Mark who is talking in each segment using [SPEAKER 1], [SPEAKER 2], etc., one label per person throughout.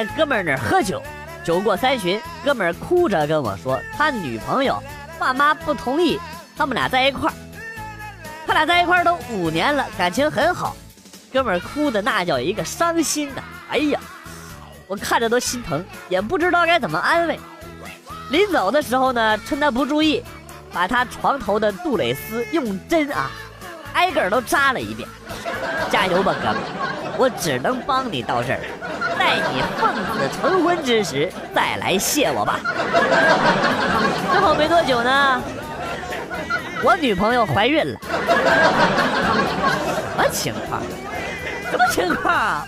[SPEAKER 1] 在哥们儿那儿喝酒，酒过三巡，哥们儿哭着跟我说，他女朋友爸妈不同意他们俩在一块儿。他俩在一块儿都五年了，感情很好。哥们儿哭的那叫一个伤心呐！哎呀，我看着都心疼，也不知道该怎么安慰。临走的时候呢，趁他不注意，把他床头的杜蕾斯用针啊，挨个都扎了一遍。加油吧，哥们！我只能帮你到这儿，待你奉子成婚之时再来谢我吧。之后没多久呢，我女朋友怀孕了。什么情况？什么情况？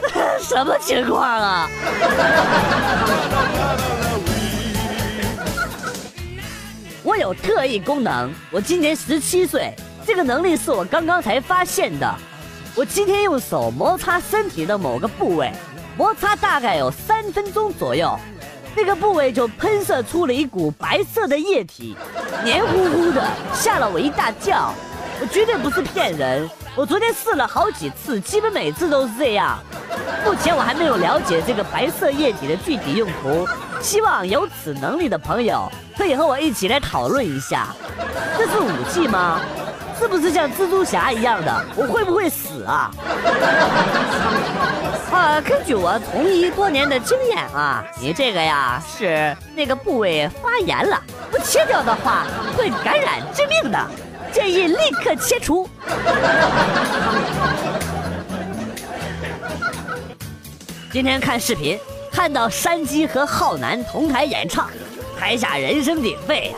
[SPEAKER 1] 什么情况啊？我有特异功能，我今年十七岁，这个能力是我刚刚才发现的。我今天用手摩擦身体的某个部位，摩擦大概有三分钟左右，那个部位就喷射出了一股白色的液体，黏糊糊的，吓了我一大跳。我绝对不是骗人，我昨天试了好几次，基本每次都是这样。目前我还没有了解这个白色液体的具体用途，希望有此能力的朋友可以和我一起来讨论一下。这是武器吗？是不是像蜘蛛侠一样的？我会不会死啊？啊，根据我从医多年的经验啊，你这个呀是那个部位发炎了，不切掉的话会感染致命的，建议立刻切除。今天看视频，看到山鸡和浩南同台演唱，台下人声鼎沸呀。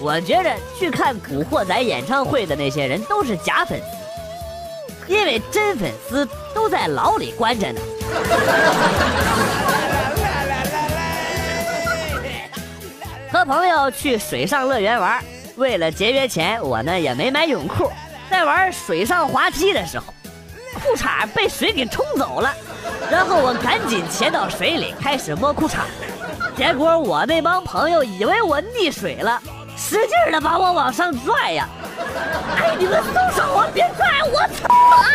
[SPEAKER 1] 我觉着去看《古惑仔》演唱会的那些人都是假粉丝，因为真粉丝都在牢里关着呢。和朋友去水上乐园玩，为了节约钱，我呢也没买泳裤，在玩水上滑梯的时候，裤衩被水给冲走了。然后我赶紧潜到水里开始摸裤衩，结果我那帮朋友以为我溺水了，使劲的把我往上拽呀！哎，你们松手啊，别拽我！操啊！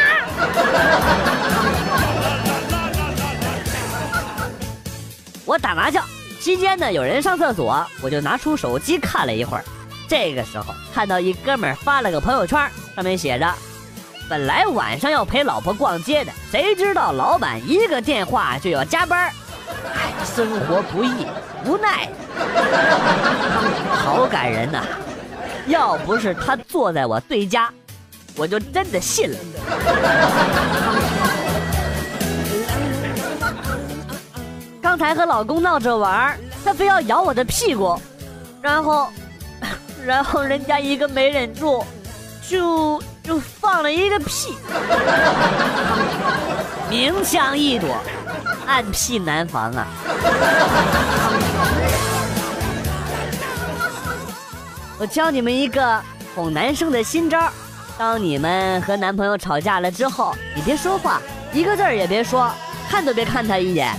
[SPEAKER 1] 我打麻将期间呢，有人上厕所，我就拿出手机看了一会儿。这个时候看到一哥们发了个朋友圈，上面写着。本来晚上要陪老婆逛街的，谁知道老板一个电话就要加班哎，生活不易，无奈，好感人呐！要不是他坐在我对家，我就真的信了。刚才和老公闹着玩，他非要咬我的屁股，然后，然后人家一个没忍住，就。就放了一个屁，明枪易躲，暗屁难防啊！我教你们一个哄男生的新招：当你们和男朋友吵架了之后，你别说话，一个字儿也别说，看都别看他一眼，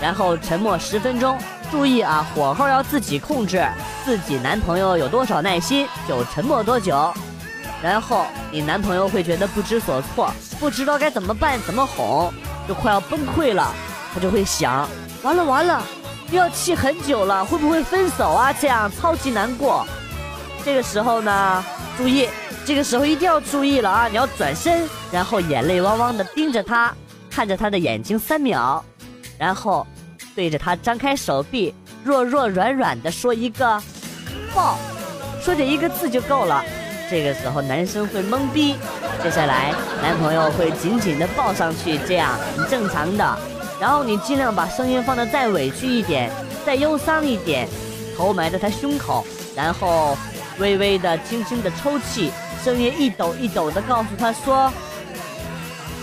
[SPEAKER 1] 然后沉默十分钟。注意啊，火候要自己控制，自己男朋友有多少耐心就沉默多久。然后你男朋友会觉得不知所措，不知道该怎么办，怎么哄，就快要崩溃了。他就会想，完了完了，又要气很久了，会不会分手啊？这样超级难过。这个时候呢，注意，这个时候一定要注意了啊！你要转身，然后眼泪汪汪的盯着他，看着他的眼睛三秒，然后对着他张开手臂，弱弱软软的说一个抱，说这一个字就够了。这个时候男生会懵逼，接下来男朋友会紧紧的抱上去，这样很正常的。然后你尽量把声音放的再委屈一点，再忧伤一点，头埋在他胸口，然后微微的、轻轻的抽泣，声音一抖一抖的告诉他说：“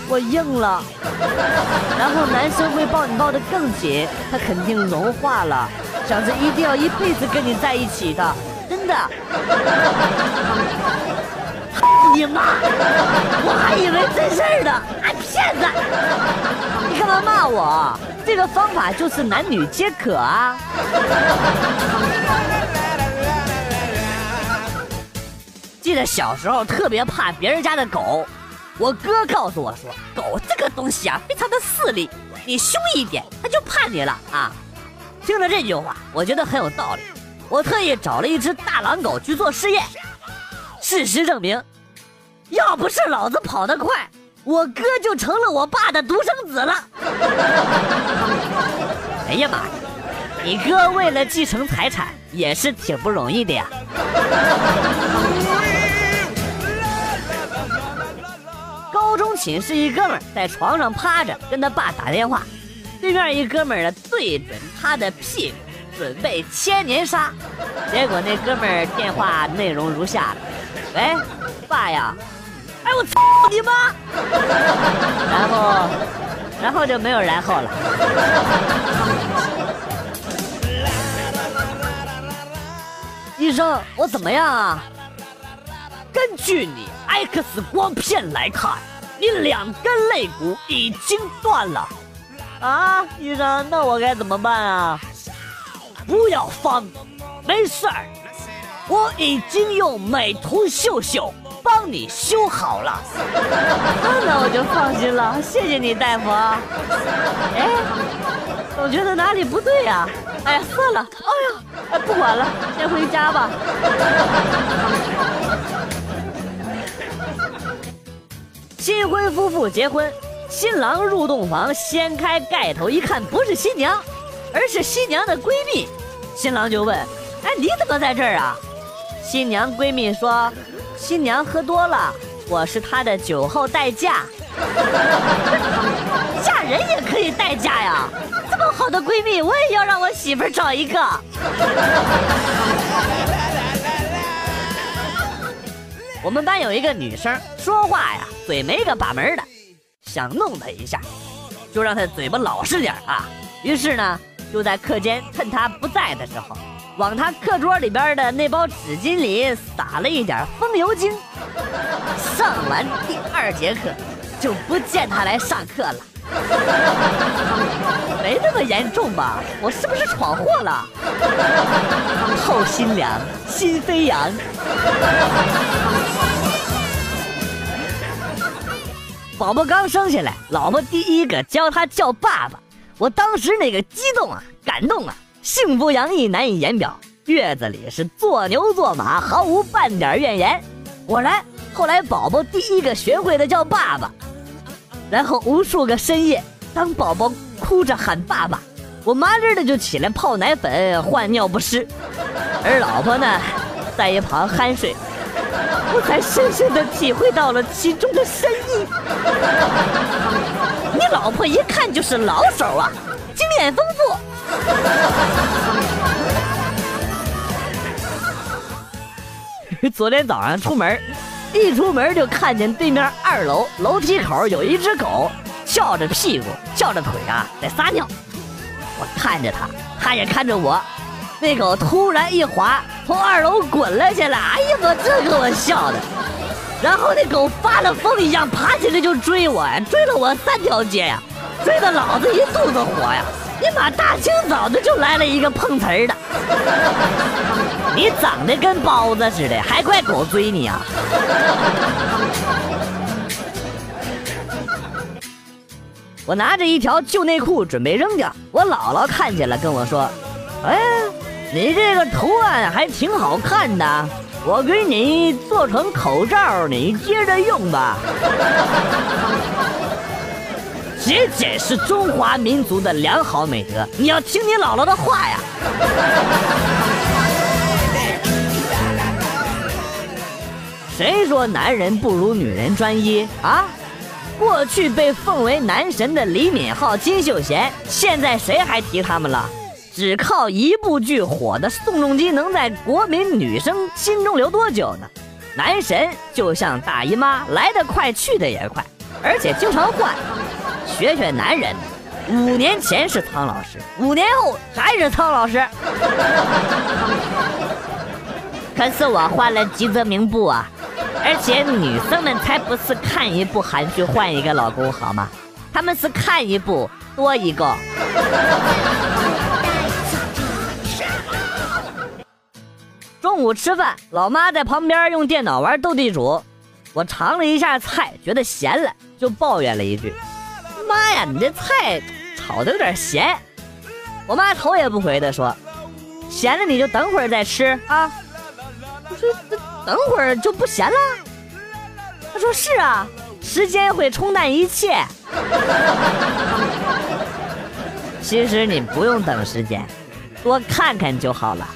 [SPEAKER 1] 我硬了。”然后男生会抱你抱得更紧，他肯定融化了，想着一定要一辈子跟你在一起的。真的，你妈！我还以为真事儿呢，还骗子！你干嘛骂我？这个方法就是男女皆可啊。记得小时候特别怕别人家的狗，我哥告诉我说，狗这个。东西啊，非常的势利，你凶一点，它就怕你了啊。听了这句话，我觉得很有道理。我特意找了一只大狼狗去做试验，事实证明，要不是老子跑得快，我哥就成了我爸的独生子了。哎呀妈呀，你哥为了继承财产也是挺不容易的呀。寝室一哥们在床上趴着，跟他爸打电话，对面一哥们呢对准他的屁股。准备千年杀，结果那哥们儿电话内容如下：喂，爸呀，哎我操你妈！然后，然后就没有然后了。医生，我怎么样啊？根据你 X 光片来看，你两根肋骨已经断了。啊，医生，那我该怎么办啊？不要慌，没事儿，我已经用美图秀秀帮你修好了。那我就放心了，谢谢你，大夫。哎，总觉得哪里不对呀？哎呀，算了，哎呀，哎，不管了，先回家吧。新婚夫妇结婚，新郎入洞房，掀开盖头一看，不是新娘。而是新娘的闺蜜，新郎就问：“哎，你怎么在这儿啊？”新娘闺蜜说：“新娘喝多了，我是她的酒后代驾。嫁人也可以代驾呀！这么好的闺蜜，我也要让我媳妇找一个。”我们班有一个女生，说话呀嘴没个把门的，想弄她一下，就让她嘴巴老实点啊。于是呢。就在课间趁她不在的时候，往她课桌里边的那包纸巾里撒了一点风油精。上完第二节课，就不见她来上课了。没那么严重吧？我是不是闯祸了？后心凉，心飞扬。宝宝刚生下来，老婆第一个教他叫爸爸。我当时那个激动啊，感动啊，幸福洋溢难以言表，月子里是做牛做马，毫无半点怨言。果然，后来宝宝第一个学会的叫爸爸，然后无数个深夜，当宝宝哭着喊爸爸，我麻利的就起来泡奶粉换尿不湿，而老婆呢，在一旁酣睡，我才深深的体会到了其中的深意。你老婆一看就是老手啊，经验丰富。昨天早上出门，一出门就看见对面二楼楼梯口有一只狗，翘着屁股，翘着腿啊，在撒尿。我看着它，它也看着我。那狗突然一滑，从二楼滚了下来。哎呀妈，这给我笑的。然后那狗发了疯一样爬起来就追我，追了我三条街呀，追的老子一肚子火呀！你妈大清早的就来了一个碰瓷儿的，你长得跟包子似的，还怪狗追你啊！我拿着一条旧内裤准备扔掉，我姥姥看见了跟我说：“哎，你这个图案还挺好看的。”我给你做成口罩，你接着用吧。节俭是中华民族的良好美德，你要听你姥姥的话呀。谁说男人不如女人专一啊？过去被奉为男神的李敏镐、金秀贤，现在谁还提他们了？只靠一部剧火的宋仲基能在国民女生心中留多久呢？男神就像大姨妈，来得快，去得也快，而且经常换。学学男人，五年前是汤老师，五年后还是汤老师。可是我换了吉泽明步啊，而且女生们才不是看一部韩剧换一个老公好吗？他们是看一部多一个。中午吃饭，老妈在旁边用电脑玩斗地主，我尝了一下菜，觉得咸了，就抱怨了一句：“妈呀，你这菜炒的有点咸。”我妈头也不回的说：“咸了你就等会儿再吃啊。”我说：“等会儿就不咸了？”他说：“是啊，时间会冲淡一切。”其实你不用等时间，多看看就好了，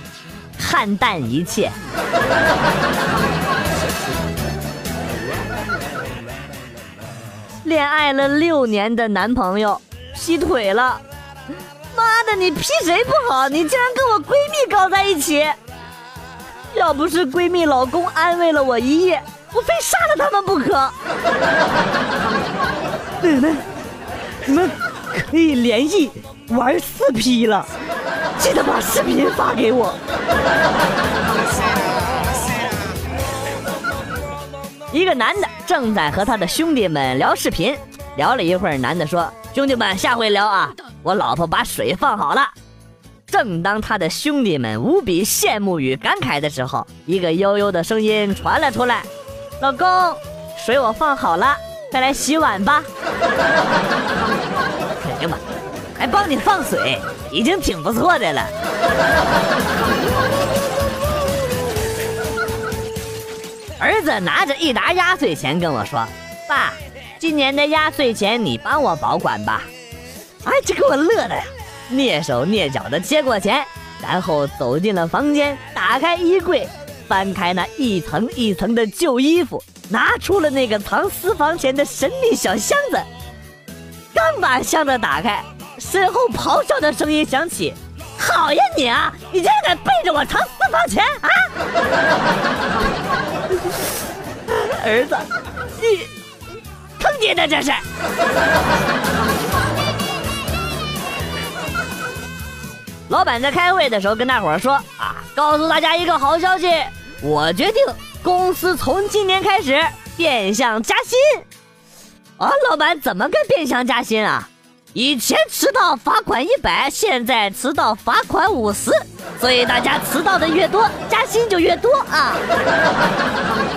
[SPEAKER 1] 看淡一切。恋爱了六年的男朋友劈腿了，妈的，你劈谁不好？你竟然跟我闺蜜搞在一起！要不是闺蜜老公安慰了我一夜，我非杀了他们不可。奶奶，你们可以联系。玩四 P 了，记得把视频发给我。一个男的正在和他的兄弟们聊视频，聊了一会儿，男的说：“兄弟们，下回聊啊，我老婆把水放好了。”正当他的兄弟们无比羡慕与感慨的时候，一个悠悠的声音传了出来：“老公，水我放好了，快来洗碗吧。”还帮你放水，已经挺不错的了。儿子拿着一沓压岁钱跟我说：“爸，今年的压岁钱你帮我保管吧。”哎，这给我乐的呀！蹑手蹑脚的接过钱，然后走进了房间，打开衣柜，翻开那一层一层的旧衣服，拿出了那个藏私房钱的神秘小箱子。刚把箱子打开。身后咆哮的声音响起：“好呀你啊！你竟然敢背着我藏私房钱啊！” 儿子，你坑爹的这是！老板在开会的时候跟大伙说：“啊，告诉大家一个好消息，我决定公司从今年开始变相加薪。”啊，老板怎么个变相加薪啊？以前迟到罚款一百，现在迟到罚款五十，所以大家迟到的越多，加薪就越多啊！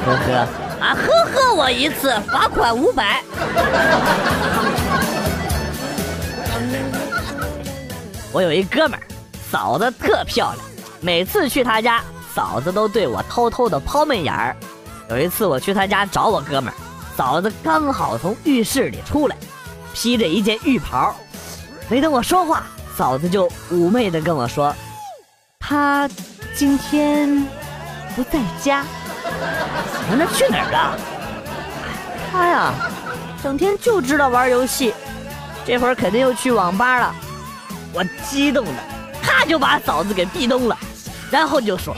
[SPEAKER 1] 呵呵啊，呵呵，我一次罚款五百。我有一哥们儿，嫂子特漂亮，每次去他家，嫂子都对我偷偷的抛媚眼儿。有一次我去他家找我哥们儿，嫂子刚好从浴室里出来。披着一件浴袍，没等我说话，嫂子就妩媚的跟我说：“他今天不在家。”那他去哪儿了？他呀，整天就知道玩游戏，这会儿肯定又去网吧了。我激动的，他就把嫂子给壁咚了，然后就说：“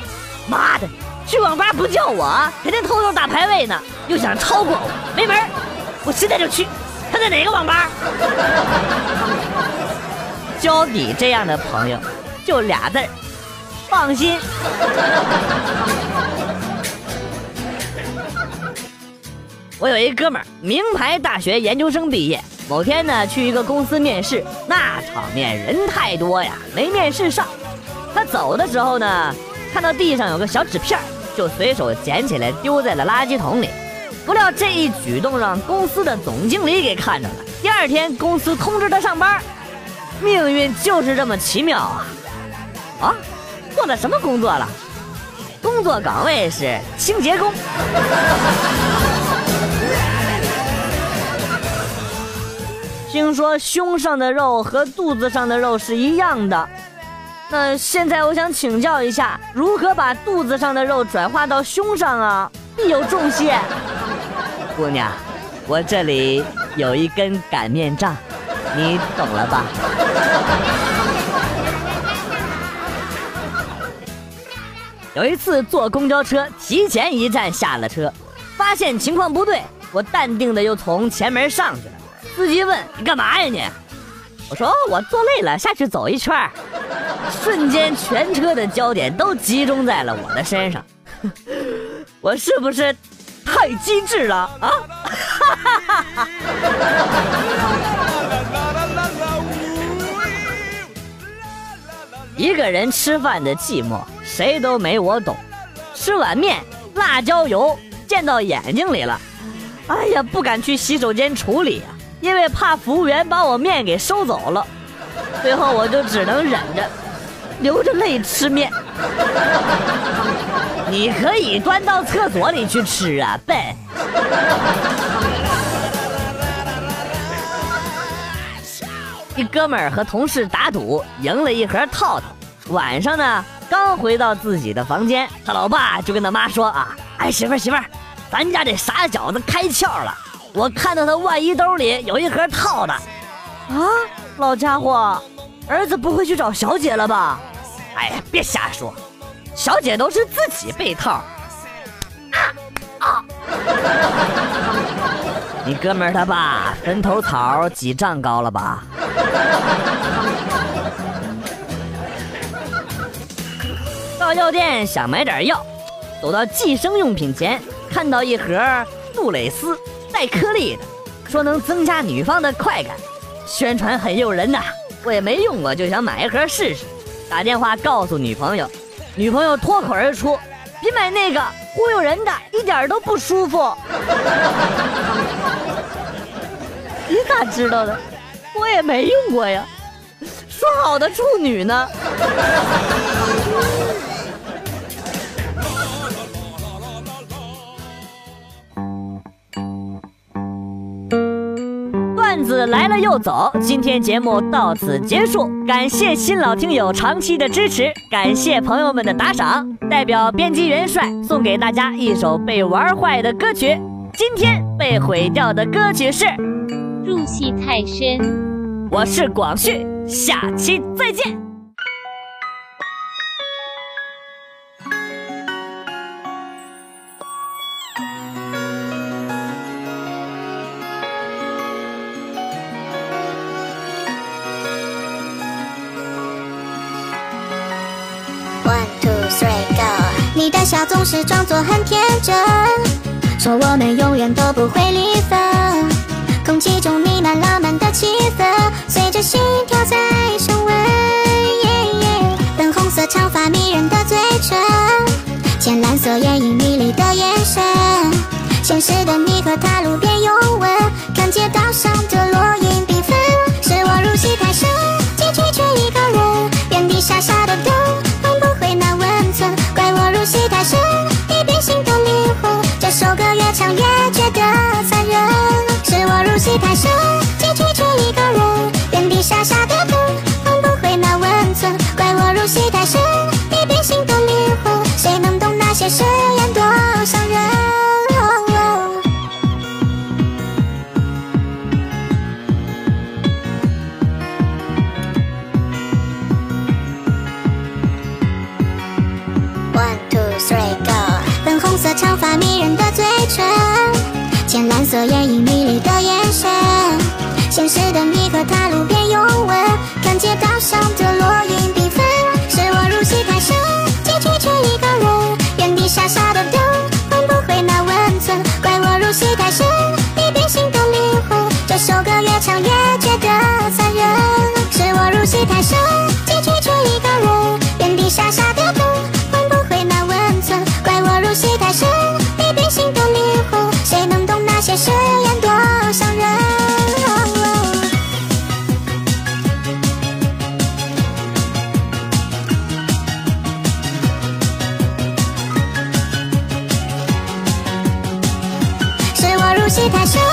[SPEAKER 1] 妈的，去网吧不叫我，肯定偷偷打排位呢，又想超过我，没门我现在就去。”他在哪个网吧？交你这样的朋友，就俩字儿，放心。我有一哥们，名牌大学研究生毕业。某天呢，去一个公司面试，那场面人太多呀，没面试上。他走的时候呢，看到地上有个小纸片，就随手捡起来丢在了垃圾桶里。不料这一举动让公司的总经理给看着了。第二天，公司通知他上班。命运就是这么奇妙啊！啊，做了什么工作了？工作岗位是清洁工。听说胸上的肉和肚子上的肉是一样的。那现在我想请教一下，如何把肚子上的肉转化到胸上啊？必有重谢。姑娘，我这里有一根擀面杖，你懂了吧？有一次坐公交车，提前一站下了车，发现情况不对，我淡定的又从前门上去了。司机问：“你干嘛呀你？”我说：“我坐累了，下去走一圈。”瞬间，全车的焦点都集中在了我的身上，我是不是？太机智了啊！一个人吃饭的寂寞，谁都没我懂。吃碗面，辣椒油溅到眼睛里了，哎呀，不敢去洗手间处理呀，因为怕服务员把我面给收走了，最后我就只能忍着，流着泪吃面。你可以端到厕所里去吃啊，笨！一哥们儿和同事打赌，赢了一盒套套。晚上呢，刚回到自己的房间，他老爸就跟他妈说啊：“哎，媳妇儿媳妇儿，咱家这傻小子开窍了，我看到他外衣兜里有一盒套的。”啊，老家伙，儿子不会去找小姐了吧？哎呀，别瞎说，小姐都是自己被套。啊啊！你哥们他爸坟头草几丈高了吧？到药店想买点药，走到计生用品前，看到一盒杜蕾斯带颗粒的，说能增加女方的快感，宣传很诱人呐。我也没用过，就想买一盒试试。打电话告诉女朋友，女朋友脱口而出：“别买那个，忽悠人的，一点都不舒服。”你咋知道的？我也没用过呀。说好的处女呢？子来了又走，今天节目到此结束，感谢新老听友长期的支持，感谢朋友们的打赏，代表编辑元帅送给大家一首被玩坏的歌曲。今天被毁掉的歌曲是。
[SPEAKER 2] 入戏太深，
[SPEAKER 1] 我是广旭，下期再见。
[SPEAKER 3] 你的笑总是装作很天真，说我们永远都不会离分。空气中弥漫浪漫的气氛，随着心跳在升温。粉红色长发迷人的嘴唇，浅蓝色眼影迷离的眼神。现实的你和他路边拥吻，看街道上的落影迷离的眼神，现实的你和他路边拥吻，看街道上的落英缤纷。是我入戏太深，结局却一个人原地傻傻的等，换不回那温存？怪我入戏太深，已变心的灵魂。这首歌越唱越觉得残忍。是我入戏太深，是他。